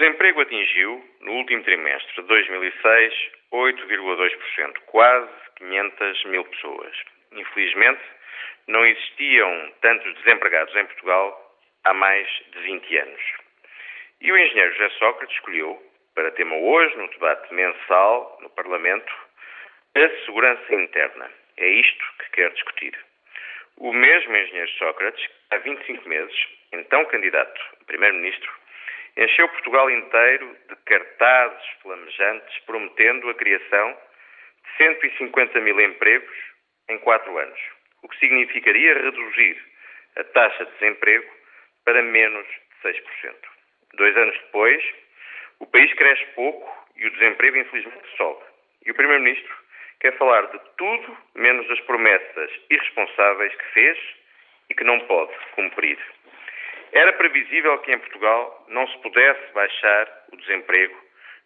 Desemprego atingiu, no último trimestre de 2006, 8,2%, quase 500 mil pessoas. Infelizmente, não existiam tantos desempregados em Portugal há mais de 20 anos. E o engenheiro José Sócrates escolheu, para tema hoje, no debate mensal no Parlamento, a segurança interna. É isto que quer discutir. O mesmo engenheiro Sócrates, há 25 meses, então candidato a primeiro-ministro, encheu Portugal inteiro de cartazes flamejantes prometendo a criação de 150 mil empregos em quatro anos, o que significaria reduzir a taxa de desemprego para menos de 6%. Dois anos depois, o país cresce pouco e o desemprego infelizmente sobe. E o Primeiro-Ministro quer falar de tudo menos das promessas irresponsáveis que fez e que não pode cumprir. Era previsível que em Portugal não se pudesse baixar o desemprego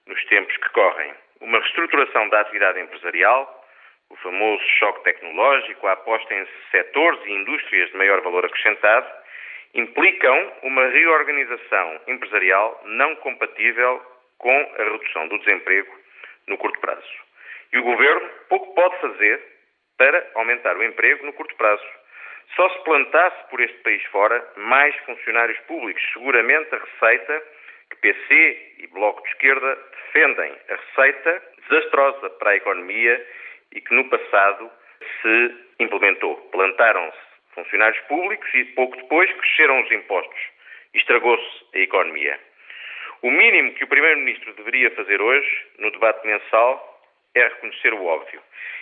nos tempos que correm. Uma reestruturação da atividade empresarial, o famoso choque tecnológico, a aposta em setores e indústrias de maior valor acrescentado, implicam uma reorganização empresarial não compatível com a redução do desemprego no curto prazo. E o Governo pouco pode fazer para aumentar o emprego no curto prazo. Só se plantasse por este país fora mais funcionários públicos, seguramente a receita que PC e Bloco de Esquerda defendem, a receita desastrosa para a economia e que no passado se implementou. Plantaram-se funcionários públicos e pouco depois cresceram os impostos. Estragou-se a economia. O mínimo que o Primeiro-Ministro deveria fazer hoje, no debate mensal, é reconhecer o óbvio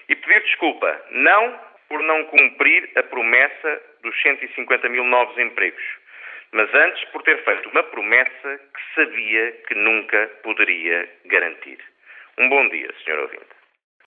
e pedir desculpa, não por não cumprir a promessa dos 150 mil novos empregos, mas antes por ter feito uma promessa que sabia que nunca poderia garantir. Um bom dia, Sr. Ouvinte.